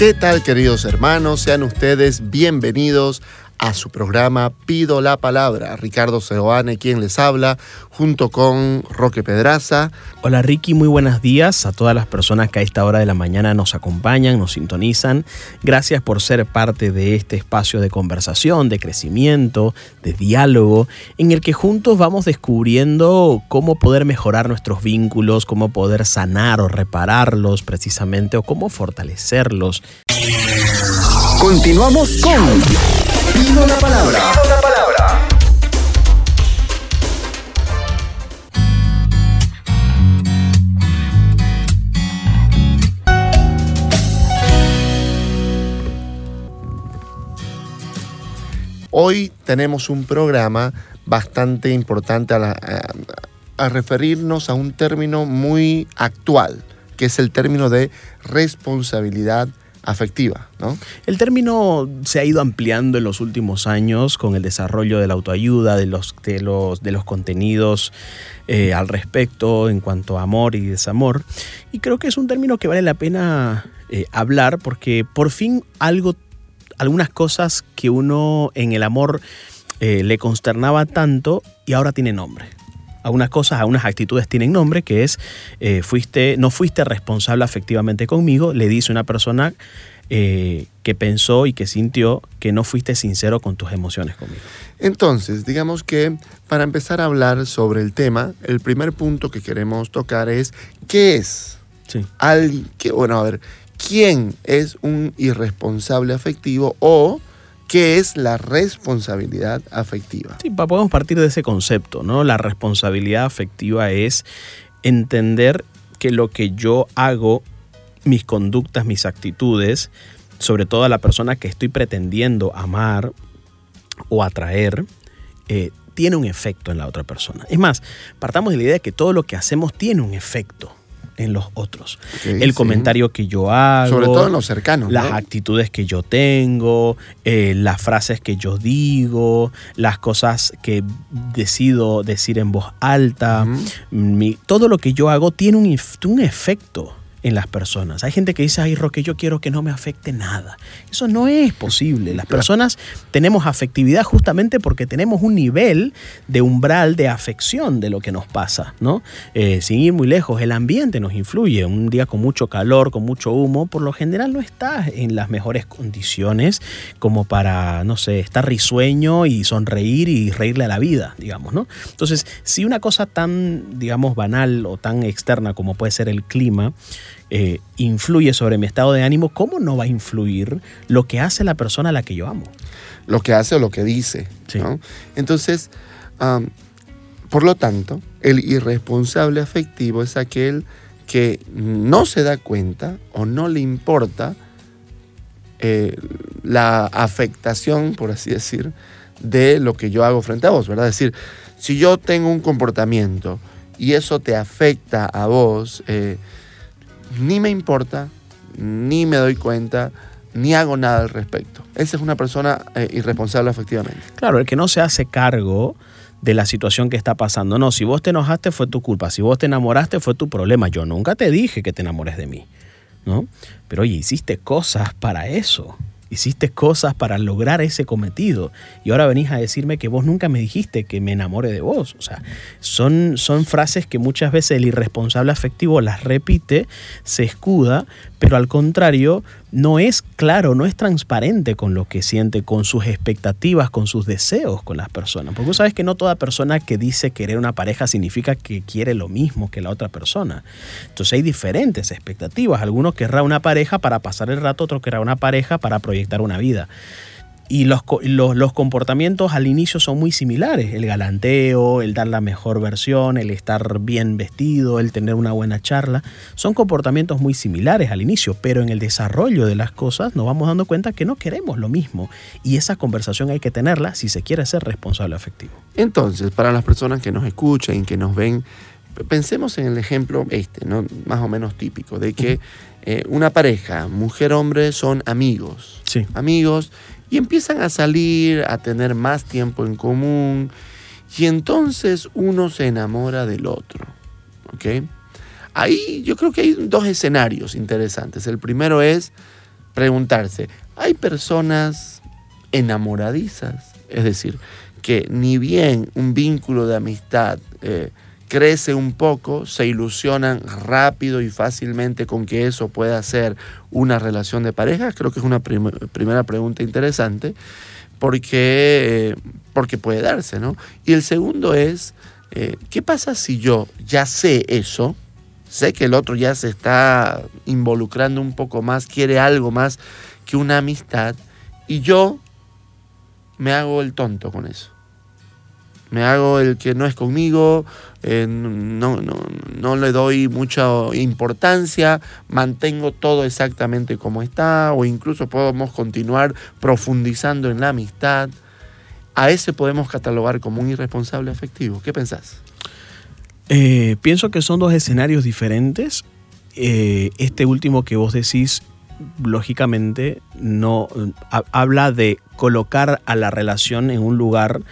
¿Qué tal queridos hermanos? Sean ustedes bienvenidos a su programa Pido la Palabra. Ricardo Seoane quien les habla, junto con Roque Pedraza. Hola Ricky, muy buenos días a todas las personas que a esta hora de la mañana nos acompañan, nos sintonizan. Gracias por ser parte de este espacio de conversación, de crecimiento, de diálogo, en el que juntos vamos descubriendo cómo poder mejorar nuestros vínculos, cómo poder sanar o repararlos precisamente, o cómo fortalecerlos. Continuamos con Pido la palabra. Pido la palabra. Hoy tenemos un programa bastante importante a, a, referirnos a un término muy actual, que es el término de responsabilidad afectiva. ¿no? El término se ha ido ampliando en los últimos años con el desarrollo de la autoayuda, de los, de los, de los contenidos eh, al respecto en cuanto a amor y desamor. Y creo que es un término que vale la pena eh, hablar porque por fin algo, algunas cosas que uno en el amor eh, le consternaba tanto y ahora tiene nombre algunas cosas, algunas actitudes tienen nombre, que es, eh, fuiste, no fuiste responsable afectivamente conmigo, le dice una persona eh, que pensó y que sintió que no fuiste sincero con tus emociones conmigo. Entonces, digamos que para empezar a hablar sobre el tema, el primer punto que queremos tocar es, ¿qué es? Sí. bueno, a ver, ¿quién es un irresponsable afectivo o ¿Qué es la responsabilidad afectiva? Sí, podemos partir de ese concepto, ¿no? La responsabilidad afectiva es entender que lo que yo hago, mis conductas, mis actitudes, sobre todo a la persona que estoy pretendiendo amar o atraer, eh, tiene un efecto en la otra persona. Es más, partamos de la idea de que todo lo que hacemos tiene un efecto en los otros. el comentario que yo hago. Sobre todo en los cercanos. Las actitudes que yo tengo, eh, las frases que yo digo, las cosas que decido decir en voz alta. todo lo que yo hago tiene un, un efecto en las personas. Hay gente que dice, ay, Roque, yo quiero que no me afecte nada. Eso no es posible. Las personas tenemos afectividad justamente porque tenemos un nivel de umbral de afección de lo que nos pasa, ¿no? Eh, sin ir muy lejos, el ambiente nos influye. Un día con mucho calor, con mucho humo, por lo general no estás en las mejores condiciones como para, no sé, estar risueño y sonreír y reírle a la vida, digamos, ¿no? Entonces, si una cosa tan, digamos, banal o tan externa como puede ser el clima, eh, influye sobre mi estado de ánimo, ¿cómo no va a influir lo que hace la persona a la que yo amo? Lo que hace o lo que dice. Entonces, por lo tanto, el irresponsable afectivo es aquel que no se da cuenta o no le importa eh, la afectación, por así decir, de lo que yo hago frente a vos, ¿verdad? Es decir, si yo tengo un comportamiento y eso te afecta a vos, eh, ni me importa, ni me doy cuenta, ni hago nada al respecto. Esa es una persona eh, irresponsable efectivamente. Claro, el que no se hace cargo de la situación que está pasando. No, si vos te enojaste fue tu culpa, si vos te enamoraste fue tu problema. Yo nunca te dije que te enamores de mí, ¿no? Pero oye, hiciste cosas para eso. Hiciste cosas para lograr ese cometido y ahora venís a decirme que vos nunca me dijiste que me enamore de vos. O sea, son, son frases que muchas veces el irresponsable afectivo las repite, se escuda, pero al contrario no es claro, no es transparente con lo que siente, con sus expectativas, con sus deseos con las personas. Porque vos sabes que no toda persona que dice querer una pareja significa que quiere lo mismo que la otra persona. Entonces hay diferentes expectativas. Algunos querrá una pareja para pasar el rato, otro querrá una pareja para proyectar una vida. Y los, los, comportamientos al inicio son muy similares. El galanteo, el dar la mejor versión, el estar bien vestido, el tener una buena charla. Son comportamientos muy similares al inicio, pero en el desarrollo de las cosas nos vamos dando cuenta que no queremos lo mismo. Y esa conversación hay que tenerla si se quiere ser responsable afectivo. Entonces, para las personas que nos escuchan y que nos ven, pensemos en el ejemplo este, ¿no? más o menos típico, de que eh, una pareja, mujer-hombre, son amigos. Sí. Amigos y empiezan a salir, a tener más tiempo en común y entonces uno se enamora del otro. ¿Ok? Ahí yo creo que hay dos escenarios interesantes. El primero es preguntarse, ¿hay personas enamoradizas? Es decir, que ni bien un vínculo de amistad eh, crece un poco, se ilusionan rápido y fácilmente con que eso pueda ser una relación de pareja? Creo que es una primera pregunta interesante porque, porque puede darse, ¿no? Y el segundo es, eh, ¿qué pasa si yo ya sé eso? Sé que el otro ya se está involucrando un poco más, quiere algo más que una amistad y yo me hago el tonto con eso me hago el que no es conmigo, eh, no, no, no, le doy mucha importancia, mantengo todo exactamente como está, o incluso podemos continuar profundizando en la amistad. A ese podemos catalogar como un irresponsable afectivo. ¿Qué pensás? Eh, pienso que son dos escenarios diferentes. Eh, este último que vos decís lógicamente no habla de colocar a la relación en un lugar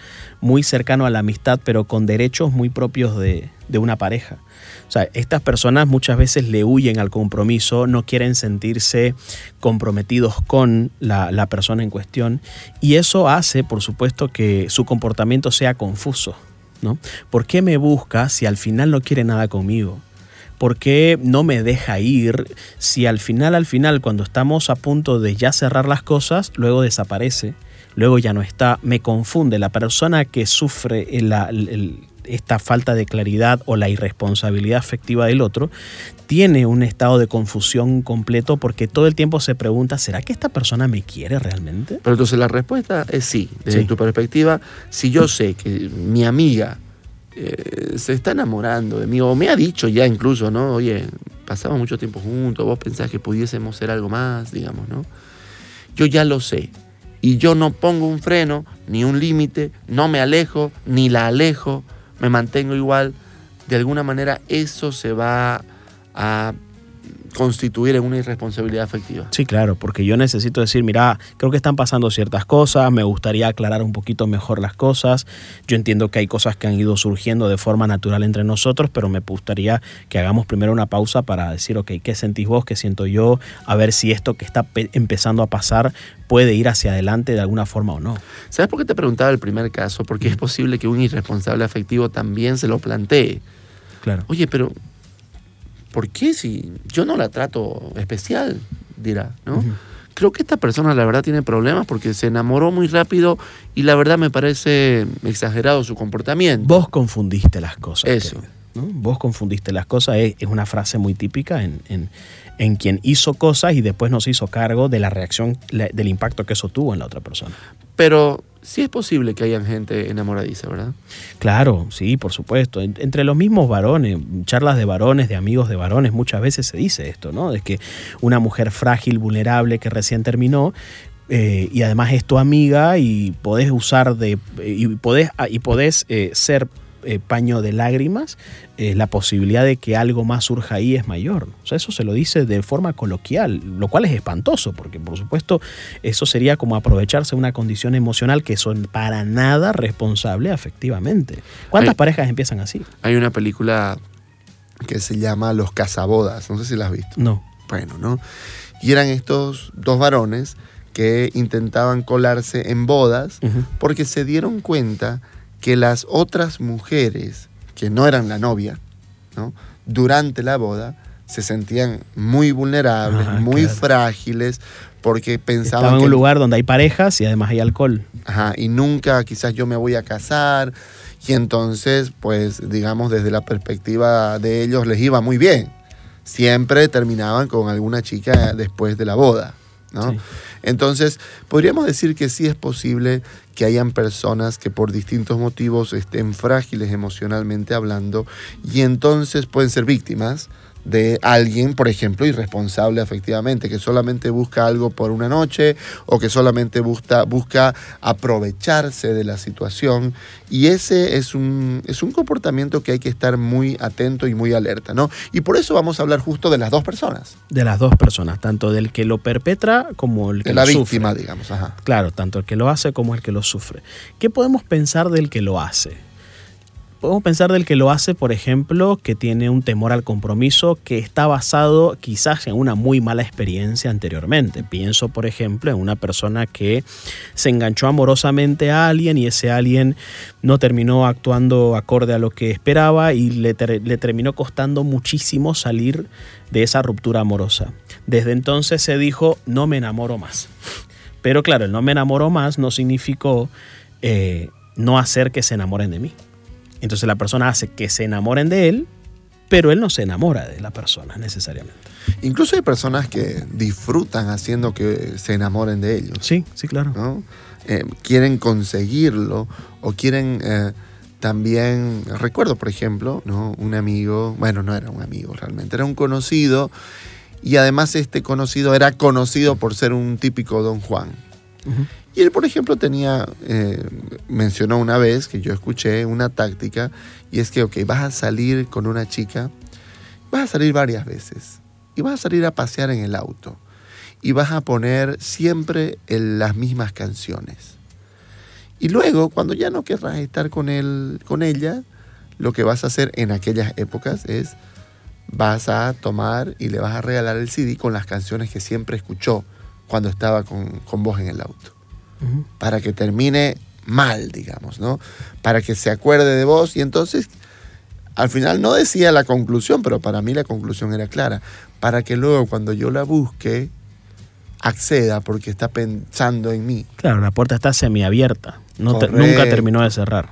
muy cercano a la amistad, pero con derechos muy propios de, una pareja. O sea, estas personas muchas veces le huyen al compromiso, no quieren sentirse comprometidos con la, la persona en cuestión y eso hace, por supuesto, que su comportamiento sea confuso. ¿no? ¿Por qué me busca si al final no quiere nada conmigo? ¿Por qué no me deja ir si al final, al final, cuando estamos a punto de ya cerrar las cosas, luego desaparece, luego ya no está? Me confunde. La persona que sufre esta falta de claridad o la irresponsabilidad afectiva del otro, tiene un estado de confusión completo porque todo el tiempo se pregunta, ¿será que esta persona me quiere realmente? Pero entonces la respuesta es sí, desde tu perspectiva, si yo sé que mi amiga eh, se está enamorando de mí, o me ha dicho ya incluso, ¿no? Oye, pasamos mucho tiempo juntos, vos pensás que pudiésemos ser algo más, digamos, ¿no? Yo ya lo sé. Y yo no pongo un freno, ni un límite, no me alejo, ni la alejo, me mantengo igual. De alguna manera eso se va a constituir en una irresponsabilidad afectiva. Sí, claro, porque yo necesito decir, mira, creo que están pasando ciertas cosas, me gustaría aclarar un poquito mejor las cosas. Yo entiendo que hay cosas que han ido surgiendo de forma natural entre nosotros, pero me gustaría que hagamos primero una pausa para decir, ok, ¿qué sentís vos? ¿Qué siento yo? A ver si esto que está empezando a pasar puede ir hacia adelante de alguna forma o no. ¿Sabes por qué te preguntaba el primer caso? Porque es posible que un irresponsable afectivo también se lo plantee. Claro. Oye, pero ¿por qué si yo no la trato especial? Dirá, ¿no? Creo que esta persona la verdad tiene problemas porque se enamoró muy rápido y la verdad me parece exagerado su comportamiento. Vos confundiste las cosas. Eso. Vos confundiste las cosas, es, una frase muy típica en, en, quien hizo cosas y después no se hizo cargo de la reacción, del impacto que eso tuvo en la otra persona. Pero sí es posible que hayan gente enamoradiza, ¿verdad? Claro, sí, por supuesto. Entre los mismos varones, charlas de varones, de amigos de varones, muchas veces se dice esto, ¿no? Es que una mujer frágil, vulnerable, que recién terminó, eh, y además es tu amiga y podés usar de, y podés, y podés eh, ser eh, paño de lágrimas, eh, la posibilidad de que algo más surja ahí es mayor. O sea, eso se lo dice de forma coloquial, lo cual es espantoso, porque por supuesto eso sería como aprovecharse de una condición emocional que son para nada responsable afectivamente. ¿Cuántas parejas empiezan así? Hay una película que se llama Los cazabodas, no sé si la has visto. No. Bueno, ¿no? Y eran estos dos varones que intentaban colarse en bodas porque se dieron cuenta que las otras mujeres que no eran la novia, ¿no? durante la boda, se sentían muy vulnerables, muy frágiles, porque pensaban Estaban en un lugar donde hay parejas y además hay alcohol. Ajá, y nunca quizás yo me voy a casar, y entonces, pues, digamos, desde la perspectiva de ellos les iba muy bien. Siempre terminaban con alguna chica después de la boda, ¿no? Entonces, podríamos decir que sí es posible que hayan personas que por distintos motivos estén frágiles emocionalmente hablando y entonces pueden ser víctimas de alguien, por ejemplo, irresponsable efectivamente, que solamente busca algo por una noche o que solamente busca, busca aprovecharse de la situación. Y ese es un, es un comportamiento que hay que estar muy atento y muy alerta, ¿no? Y por eso vamos a hablar justo de las dos personas. De las dos personas, tanto del que lo perpetra como el que de lo la víctima, digamos. Ajá. Claro, tanto el que lo hace como el que lo sufre. ¿Qué podemos pensar del que lo hace? Podemos pensar del que lo hace, por ejemplo, que tiene un temor al compromiso que está basado quizás en una muy mala experiencia anteriormente. Pienso, por ejemplo, en una persona que se enganchó amorosamente a alguien y ese alguien no terminó actuando acorde a lo que esperaba y le, ter le terminó costando muchísimo salir de esa ruptura amorosa. Desde entonces se dijo, no me enamoro más. Pero claro, el no me enamoro más no significó eh, no hacer que se enamoren de mí. Entonces la persona hace que se enamoren de él, pero él no se enamora de la persona necesariamente. Incluso hay personas que disfrutan haciendo que se enamoren de ellos. Sí, sí, claro. ¿no? Eh, quieren conseguirlo o quieren eh, también, recuerdo por ejemplo, ¿no? un amigo, bueno, no era un amigo realmente, era un conocido y además este conocido era conocido por ser un típico don Juan. Uh -huh. Y él, por ejemplo, tenía, eh, mencionó una vez que yo escuché una táctica y es que, ok, vas a salir con una chica, vas a salir varias veces y vas a salir a pasear en el auto y vas a poner siempre las mismas canciones. Y luego, cuando ya no querrás estar con, él, con ella, lo que vas a hacer en aquellas épocas es vas a tomar y le vas a regalar el CD con las canciones que siempre escuchó cuando estaba con, con vos en el auto. Uh -huh. Para que termine mal, digamos, ¿no? Para que se acuerde de vos y entonces al final no decía la conclusión, pero para mí la conclusión era clara. Para que luego cuando yo la busque, acceda porque está pensando en mí. Claro, la puerta está semiabierta. No te, nunca terminó de cerrar.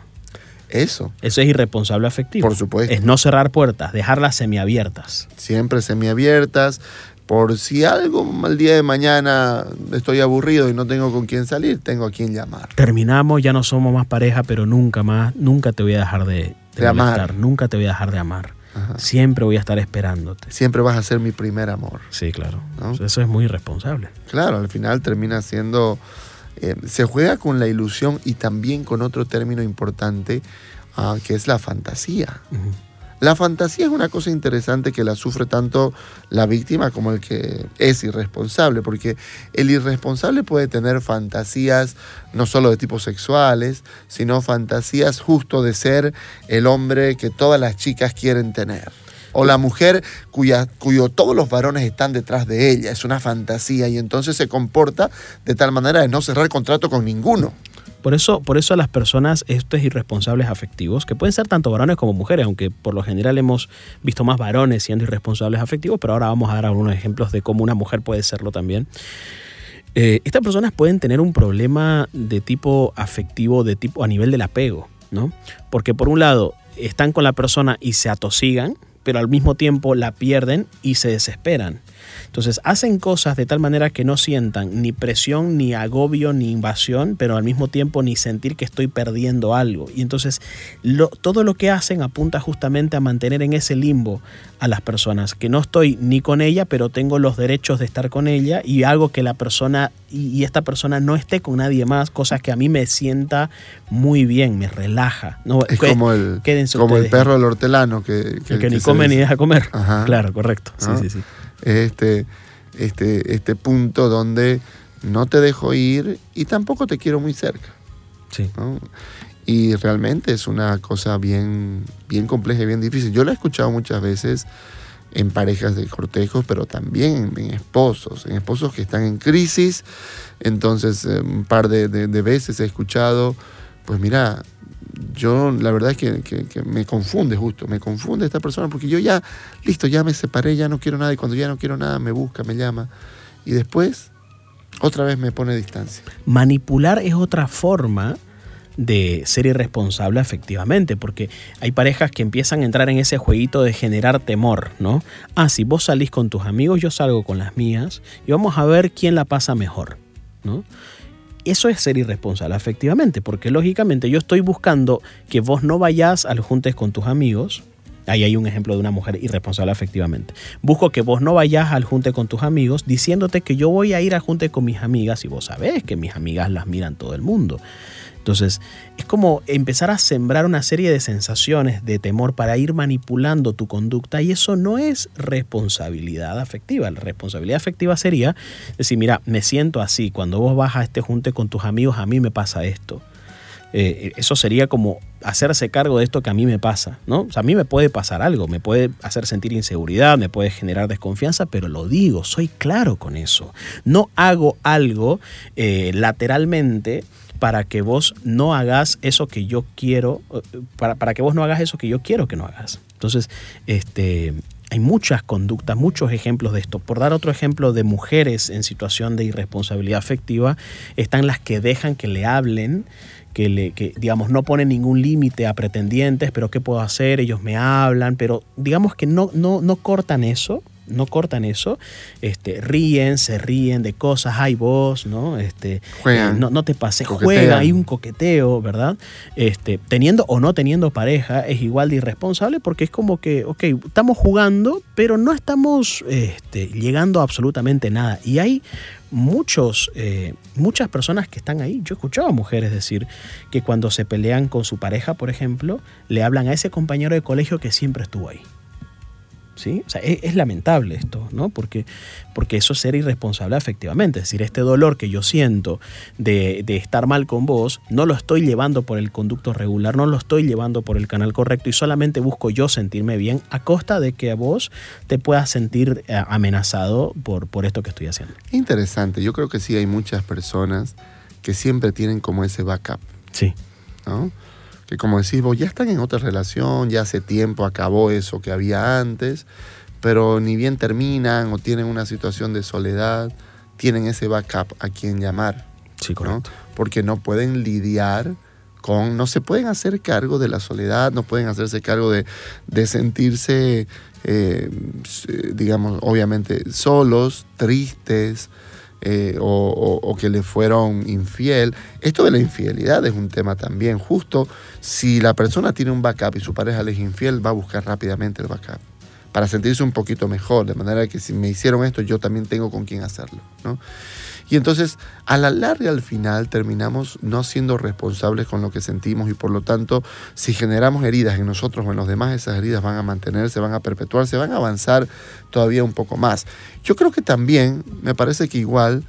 Eso. Eso es irresponsable afectivo. Por supuesto. Es no cerrar puertas, dejarlas semiabiertas. Siempre semiabiertas. Por si algo al día de mañana estoy aburrido y no tengo con quién salir, tengo a quién llamar. Terminamos, ya no somos más pareja, pero nunca más, nunca te voy a dejar de, de, de amar. Nunca te voy a dejar de amar. Ajá. Siempre voy a estar esperándote. Siempre vas a ser mi primer amor. Sí, claro. ¿no? Eso es muy irresponsable. Claro, al final termina siendo... Eh, se juega con la ilusión y también con otro término importante, uh, que es la fantasía. Uh -huh. La fantasía es una cosa interesante que la sufre tanto la víctima como el que es irresponsable, porque el irresponsable puede tener fantasías no solo de tipo sexuales, sino fantasías justo de ser el hombre que todas las chicas quieren tener. O la mujer cuya, cuyo todos los varones están detrás de ella. Es una fantasía y entonces se comporta de tal manera de no cerrar contrato con ninguno. Por eso, por eso a las personas, estos irresponsables afectivos, que pueden ser tanto varones como mujeres, aunque por lo general hemos visto más varones siendo irresponsables afectivos, pero ahora vamos a dar algunos ejemplos de cómo una mujer puede serlo también. Eh, estas personas pueden tener un problema de tipo afectivo, de tipo a nivel del apego, ¿no? Porque por un lado están con la persona y se atosigan, pero al mismo tiempo la pierden y se desesperan. Entonces hacen cosas de tal manera que no sientan ni presión, ni agobio, ni invasión, pero al mismo tiempo ni sentir que estoy perdiendo algo. Y entonces lo, todo lo que hacen apunta justamente a mantener en ese limbo a las personas, que no estoy ni con ella, pero tengo los derechos de estar con ella y algo que la persona y, y esta persona no esté con nadie más, cosas que a mí me sienta muy bien, me relaja. No, es que, como el, como el perro del hortelano que, que, que ni come ni deja comer. Ajá. Claro, correcto. Sí, sí, sí este, este, este punto donde no te dejo ir y tampoco te quiero muy cerca. Sí. ¿no? Y realmente es una cosa bien, bien compleja y bien difícil. Yo la he escuchado muchas veces en parejas de cortejos, pero también en esposos, en esposos que están en crisis. Entonces, eh, un par de, de, de veces he escuchado, pues mira, yo la verdad es que, me confunde justo, me confunde esta persona porque yo ya, listo, ya me separé, ya no quiero nada y cuando ya no quiero nada me busca, me llama y después otra vez me pone distancia. Manipular es otra forma de ser irresponsable efectivamente, porque hay parejas que empiezan a entrar en ese jueguito de generar temor, ¿no? Ah, si vos salís con tus amigos, yo salgo con las mías y vamos a ver quién la pasa mejor. ¿no? Eso es ser irresponsable efectivamente, porque lógicamente yo estoy buscando que vos no vayas al juntes con tus amigos. Ahí hay un ejemplo de una mujer irresponsable efectivamente. Busco que vos no vayas al junte con tus amigos diciéndote que yo voy a ir al junte con mis amigas y vos sabés que mis amigas las miran todo el mundo. Entonces, es como empezar a sembrar una serie de sensaciones de temor para ir manipulando tu conducta y eso no es responsabilidad afectiva. La responsabilidad afectiva sería decir, mira, me siento así, cuando vos vas a este junte con tus amigos, a mí me pasa esto. Eh, eso sería como hacerse cargo de esto que a mí me pasa, ¿no? A mí me puede pasar algo, me puede hacer sentir inseguridad, me puede generar desconfianza, pero lo digo, soy claro con eso. No hago algo eh, lateralmente para que vos no hagas eso que yo quiero, eh, para, para que vos no hagas eso que yo quiero que no hagas. Entonces, este, hay muchas conductas, muchos ejemplos de esto. Por dar otro ejemplo de mujeres en situación de irresponsabilidad afectiva, están las que dejan que le hablen, que, le, que digamos, no ponen ningún límite a pretendientes, pero ¿qué puedo hacer? Ellos me hablan, pero digamos que no, no, no cortan eso, no cortan eso, este, ríen, se ríen de cosas, hay vos, ¿no? Este, Juegan, eh, no, no te pases, juega, hay un coqueteo, ¿verdad? Este, teniendo o no teniendo pareja es igual de irresponsable porque es como que, ok, estamos jugando, pero no estamos este, llegando a absolutamente nada. Y hay muchos, eh, muchas personas que están ahí. Yo he escuchado a mujeres decir que cuando se pelean con su pareja, por ejemplo, le hablan a ese compañero de colegio que siempre estuvo ahí. ¿Sí? O sea, es, es lamentable esto, ¿no? Porque, porque eso es ser irresponsable efectivamente. Es decir, este dolor que yo siento de, de estar mal con vos, no lo estoy llevando por el conducto regular, no lo estoy llevando por el canal correcto y solamente busco yo sentirme bien a costa de que a vos te puedas sentir eh, amenazado por, por esto que estoy haciendo. Interesante. Yo creo que sí hay muchas personas que siempre tienen como ese backup, Sí. ¿no? Que como decís vos, ya están en otra relación, ya hace tiempo acabó eso que había antes, pero ni bien terminan o tienen una situación de soledad, tienen ese backup a quien llamar, Sí, ¿no? correcto. Porque no pueden lidiar con, no se pueden hacer cargo de la soledad, no pueden hacerse cargo de, de sentirse, eh, s- digamos, obviamente solos, tristes, eh, o, o- que le fueron infiel. Esto de la infidelidad es un tema también. Justo si la persona tiene un backup y su pareja le es infiel, va a buscar rápidamente el backup para sentirse un poquito mejor, de manera que si me hicieron esto, yo también tengo con quién hacerlo. ¿no? Y entonces, a la larga, al final, terminamos no siendo responsables con lo que sentimos y por lo tanto, si generamos heridas en nosotros o en los demás, esas heridas van a mantenerse, van a perpetuarse, van a avanzar todavía un poco más. Yo creo que también, me parece que igual,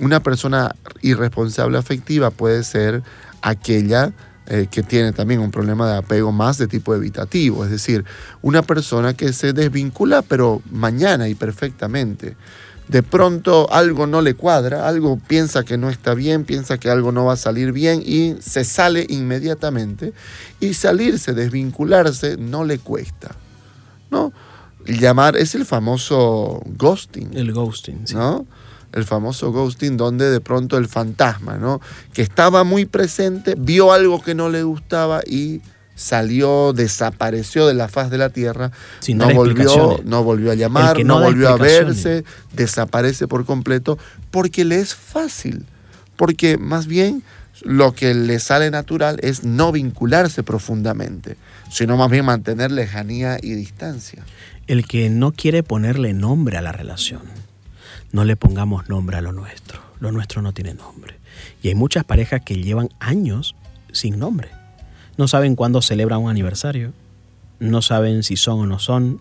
una persona irresponsable afectiva puede ser aquella eh, que tiene también un problema de apego más de tipo evitativo, es decir, una persona que se desvincula pero mañana y perfectamente. De pronto algo no le cuadra, algo piensa que no está bien, piensa que algo no va a salir bien y se sale inmediatamente. Y salirse, desvincularse, no le cuesta. ¿no? Llamar es el famoso ghosting. El ghosting, sí. ¿no? El famoso ghosting donde de pronto el fantasma, ¿no? Que estaba muy presente, vio algo que no le gustaba y salió, desapareció de la faz de la tierra, Sin no volvió, no volvió a llamar, no, no volvió a verse, desaparece por completo, porque le es fácil, porque más bien lo que le sale natural es no vincularse profundamente, sino más bien mantener lejanía y distancia. El que no quiere ponerle nombre a la relación. No le pongamos nombre a lo nuestro. Lo nuestro no tiene nombre. Y hay muchas parejas que llevan años sin nombre. No saben cuándo celebran un aniversario. No saben si son o no son.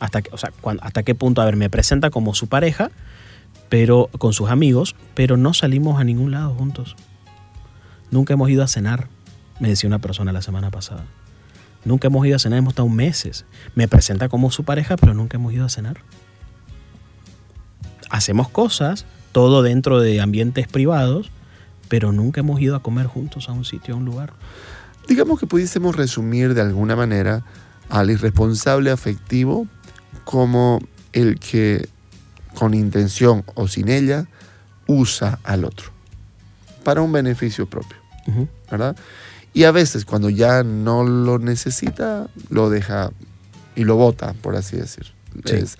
Hasta, que- o sea, hasta qué punto, a ver, me presenta como su pareja, pero con sus amigos, pero no salimos a ningún lado juntos. Nunca hemos ido a cenar, me decía una persona la semana pasada. Nunca hemos ido a cenar, hemos estado meses. Me presenta como su pareja, pero nunca hemos ido a cenar. Hacemos cosas, todo dentro de ambientes privados, pero nunca hemos ido a comer juntos a un sitio, a un lugar. Digamos que pudiésemos resumir de alguna manera al irresponsable afectivo como el que con intención o sin ella usa al otro para un beneficio propio, Ujú. ¿verdad? Y a veces cuando ya no lo necesita, lo deja y lo bota, por así decir. Sí. Es-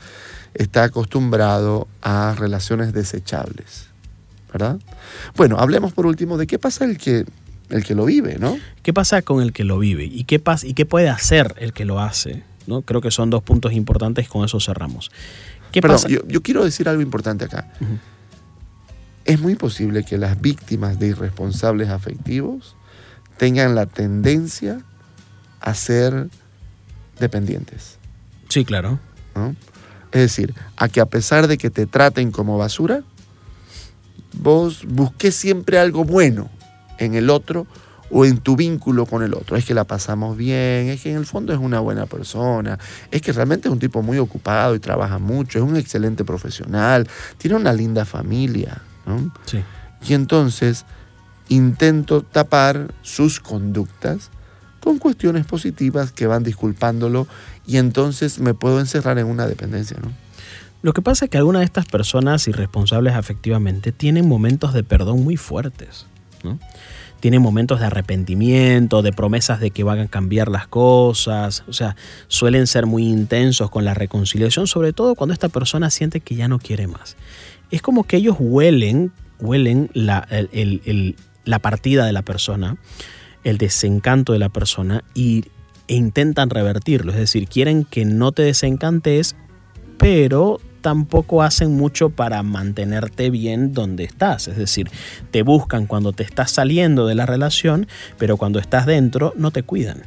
está acostumbrado a relaciones desechables. ¿verdad? Bueno, hablemos por último de qué pasa el que, el que lo vive, ¿no? ¿Qué pasa con el que lo vive? ¿Y qué, pasa, y qué puede hacer el que lo hace? ¿no? Creo que son dos puntos importantes, con eso cerramos. ¿Qué pasa? Yo, yo, quiero decir algo importante acá. Es muy posible que las víctimas de irresponsables afectivos tengan la tendencia a ser dependientes. Sí, claro. Es decir, a que a pesar de que te traten como basura, vos busques siempre algo bueno en el otro o en tu vínculo con el otro. Es que la pasamos bien, es que en el fondo es una buena persona, es que realmente es un tipo muy ocupado y trabaja mucho, es un excelente profesional, tiene una linda familia. Sí. Y entonces intento tapar sus conductas con cuestiones positivas que van disculpándolo y entonces me puedo encerrar en una dependencia. ¿no? Lo que pasa es que algunas de estas personas irresponsables afectivamente tienen momentos de perdón muy fuertes. ¿no? Tienen momentos de arrepentimiento, de promesas de que van a cambiar las cosas. O sea, suelen ser muy intensos con la reconciliación, sobre todo cuando esta persona siente que ya no quiere más. Es como que ellos huelen, huelen la, la partida de la persona, el desencanto de la persona y e intentan revertirlo. Es decir, quieren que no te desencantes, pero tampoco hacen mucho para mantenerte bien donde estás. Es decir, te buscan cuando te estás saliendo de la relación, pero cuando estás dentro no te cuidan.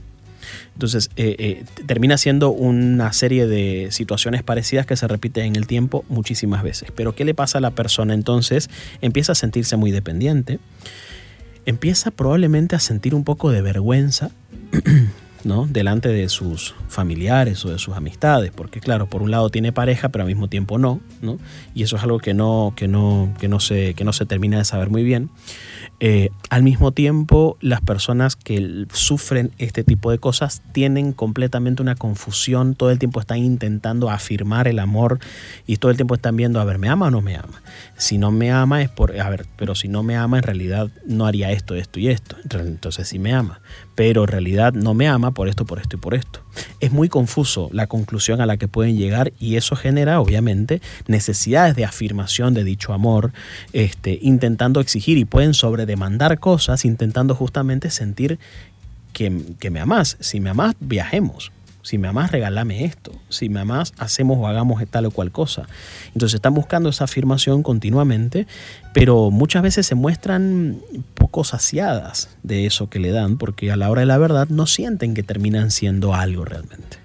Entonces, eh, eh, termina siendo una serie de situaciones parecidas que se repiten en el tiempo muchísimas veces. Pero ¿qué le pasa a la persona entonces? Empieza a sentirse muy dependiente, empieza probablemente a sentir un poco de vergüenza ¿no? delante de sus familiares o de sus amistades, porque claro, por un lado tiene pareja, pero al mismo tiempo no, ¿no? y eso es algo que no, que no, que no, se, que no se termina de saber muy bien. Eh, al mismo tiempo, las personas que sufren este tipo de cosas tienen completamente una confusión, todo el tiempo están intentando afirmar el amor y todo el tiempo están viendo, a ver, ¿me ama o no me ama? Si no me ama es por, a ver, pero si no me ama en realidad no haría esto, esto y esto, entonces sí me ama, pero en realidad no me ama por esto, por esto y por esto. Es muy confuso la conclusión a la que pueden llegar y eso genera obviamente necesidades de afirmación de dicho amor, este, intentando exigir y pueden sobredemandar cosas, intentando justamente sentir que, que me amas. Si me amas, viajemos. Si me amas, regálame esto. Si me amas, hacemos o hagamos tal o cual cosa. Entonces están buscando esa afirmación continuamente, pero muchas veces se muestran poco saciadas de eso que le dan, porque a la hora de la verdad no sienten que terminan siendo algo realmente.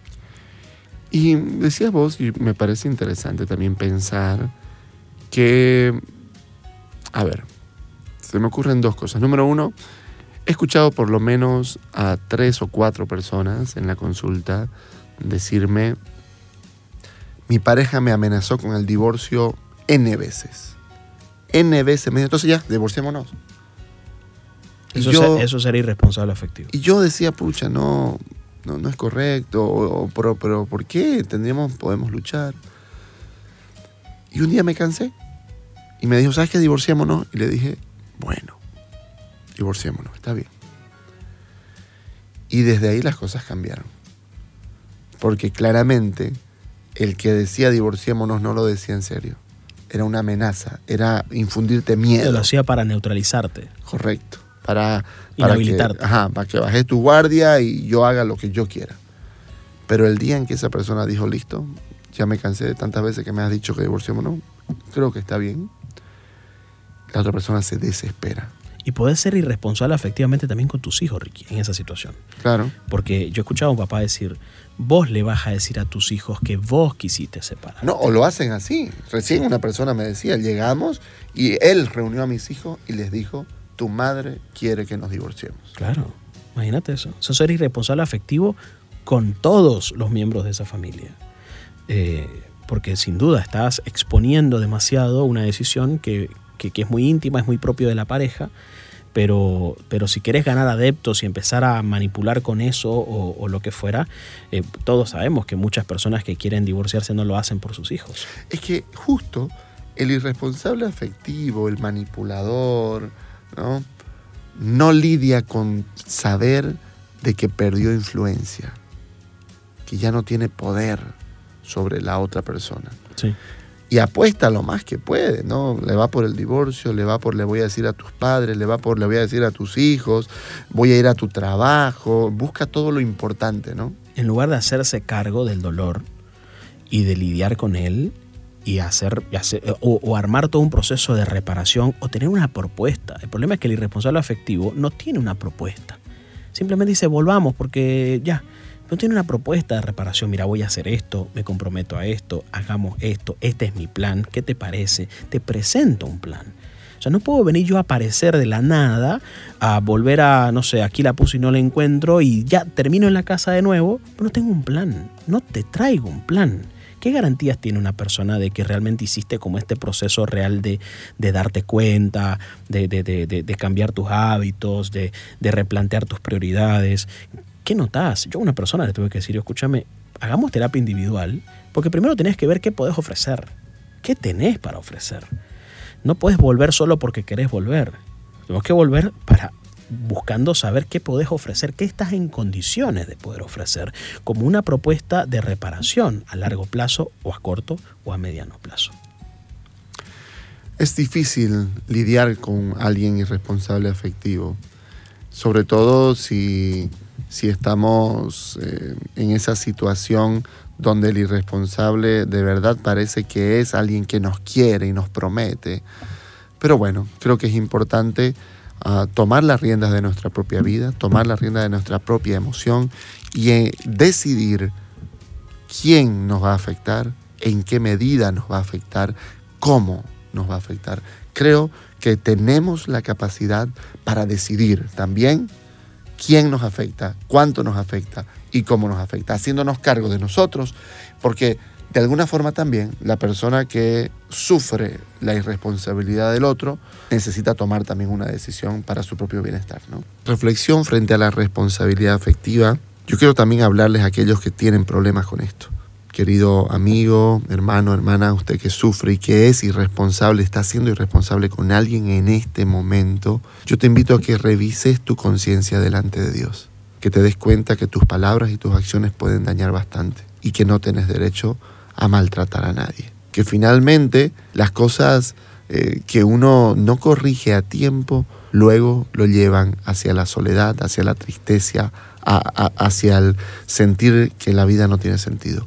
Y decías vos, y me parece interesante también pensar que, a ver, se me ocurren dos cosas. Número uno, He escuchado por lo menos a tres o cuatro personas en la consulta decirme, mi pareja me amenazó con el divorcio N veces. N veces. Entonces ya, divorciémonos. Eso, eso sería irresponsable afectivo. Y yo decía, pucha, no, no, no es correcto, pero, pero ¿por qué? Tendríamos, podemos luchar. Y un día me cansé y me dijo, ¿sabes qué? Divorciémonos. Y le dije, bueno divorciémonos, está bien. Y desde ahí las cosas cambiaron. Porque claramente el que decía divorciémonos no lo decía en serio. Era una amenaza, era infundirte miedo. Lo hacía para neutralizarte. Correcto. Para, para que, ajá, para que bajes tu guardia y yo haga lo que yo quiera. Pero el día en que esa persona dijo, listo, ya me cansé de tantas veces que me has dicho que divorciémonos, creo que está bien, la otra persona se desespera. Y puedes ser irresponsable efectivamente también con tus hijos, Ricky, en esa situación. Claro. Porque yo he escuchado a un papá decir, vos le vas a decir a tus hijos que vos quisiste separar. No, o lo hacen así. Recién una persona me decía, llegamos y él reunió a mis hijos y les dijo, tu madre quiere que nos divorciemos. Claro, imagínate eso. Eso es ser irresponsable afectivo con todos los miembros de esa familia. Eh, porque sin duda estás exponiendo demasiado una decisión que, que, es muy íntima, es muy propio de la pareja, pero, pero si quieres ganar adeptos y empezar a manipular con eso o, lo que fuera, eh, todos sabemos que muchas personas que quieren divorciarse no lo hacen por sus hijos. Es que justo el irresponsable afectivo, el manipulador, ¿no? no lidia con saber de que perdió influencia, que ya no tiene poder sobre la otra persona. Sí. Y apuesta lo más que puede, ¿no? Le va por el divorcio, le va por le voy a decir a tus padres, le va por le voy a decir a tus hijos, voy a ir a tu trabajo, busca todo lo importante, ¿no? En lugar de hacerse cargo del dolor y de lidiar con él y hacer, o, o, armar todo un proceso de reparación o tener una propuesta. El problema es que el irresponsable afectivo no tiene una propuesta. Simplemente dice, volvamos porque ya, no tiene una propuesta de reparación. Mira, voy a hacer esto, me comprometo a esto, hagamos esto, este es mi plan, ¿qué te parece? Te presento un plan. O sea, no puedo venir yo a aparecer de la nada, a volver a, no sé, aquí la puse y no la encuentro y ya termino en la casa de nuevo, pero no tengo un plan, no te traigo un plan. ¿Qué garantías tiene una persona de que realmente hiciste como este proceso real de, darte cuenta, de, de, cambiar tus hábitos, de, replantear tus prioridades? ¿Qué notas? Yo a una persona le tuve que decir, escúchame, hagamos terapia individual, porque primero tenés que ver qué podés ofrecer, qué tenés para ofrecer. No puedes volver solo porque querés volver. Tenemos que volver para buscando saber qué podés ofrecer, qué estás en condiciones de poder ofrecer, como una propuesta de reparación a largo plazo o a corto o a mediano plazo. Es difícil lidiar con alguien irresponsable afectivo, sobre todo si si estamos eh, en esa situación donde el irresponsable de verdad parece que es alguien que nos quiere y nos promete. Pero bueno, creo que es importante ah, tomar las riendas de nuestra propia vida, tomar las riendas de nuestra propia emoción y eh, decidir quién nos va a afectar, en qué medida nos va a afectar, cómo nos va a afectar. Creo que tenemos la capacidad para decidir también quién nos afecta, cuánto nos afecta y cómo nos afecta, haciéndonos cargo de nosotros, porque de alguna forma también la persona que sufre la irresponsabilidad del otro necesita tomar también una decisión para su propio bienestar. Reflexión frente a la responsabilidad afectiva. Yo quiero también hablarles a aquellos que tienen problemas con esto querido amigo, hermano, hermana, usted que sufre y que es irresponsable, está siendo irresponsable con alguien en este momento, yo te invito a que revises tu conciencia delante de Dios, que te des cuenta que tus palabras y tus acciones pueden dañar bastante y que no tienes derecho a maltratar a nadie. Que finalmente las cosas eh, que uno no corrige a tiempo, luego lo llevan hacia la soledad, hacia la tristeza, hacia el sentir que la vida no tiene sentido.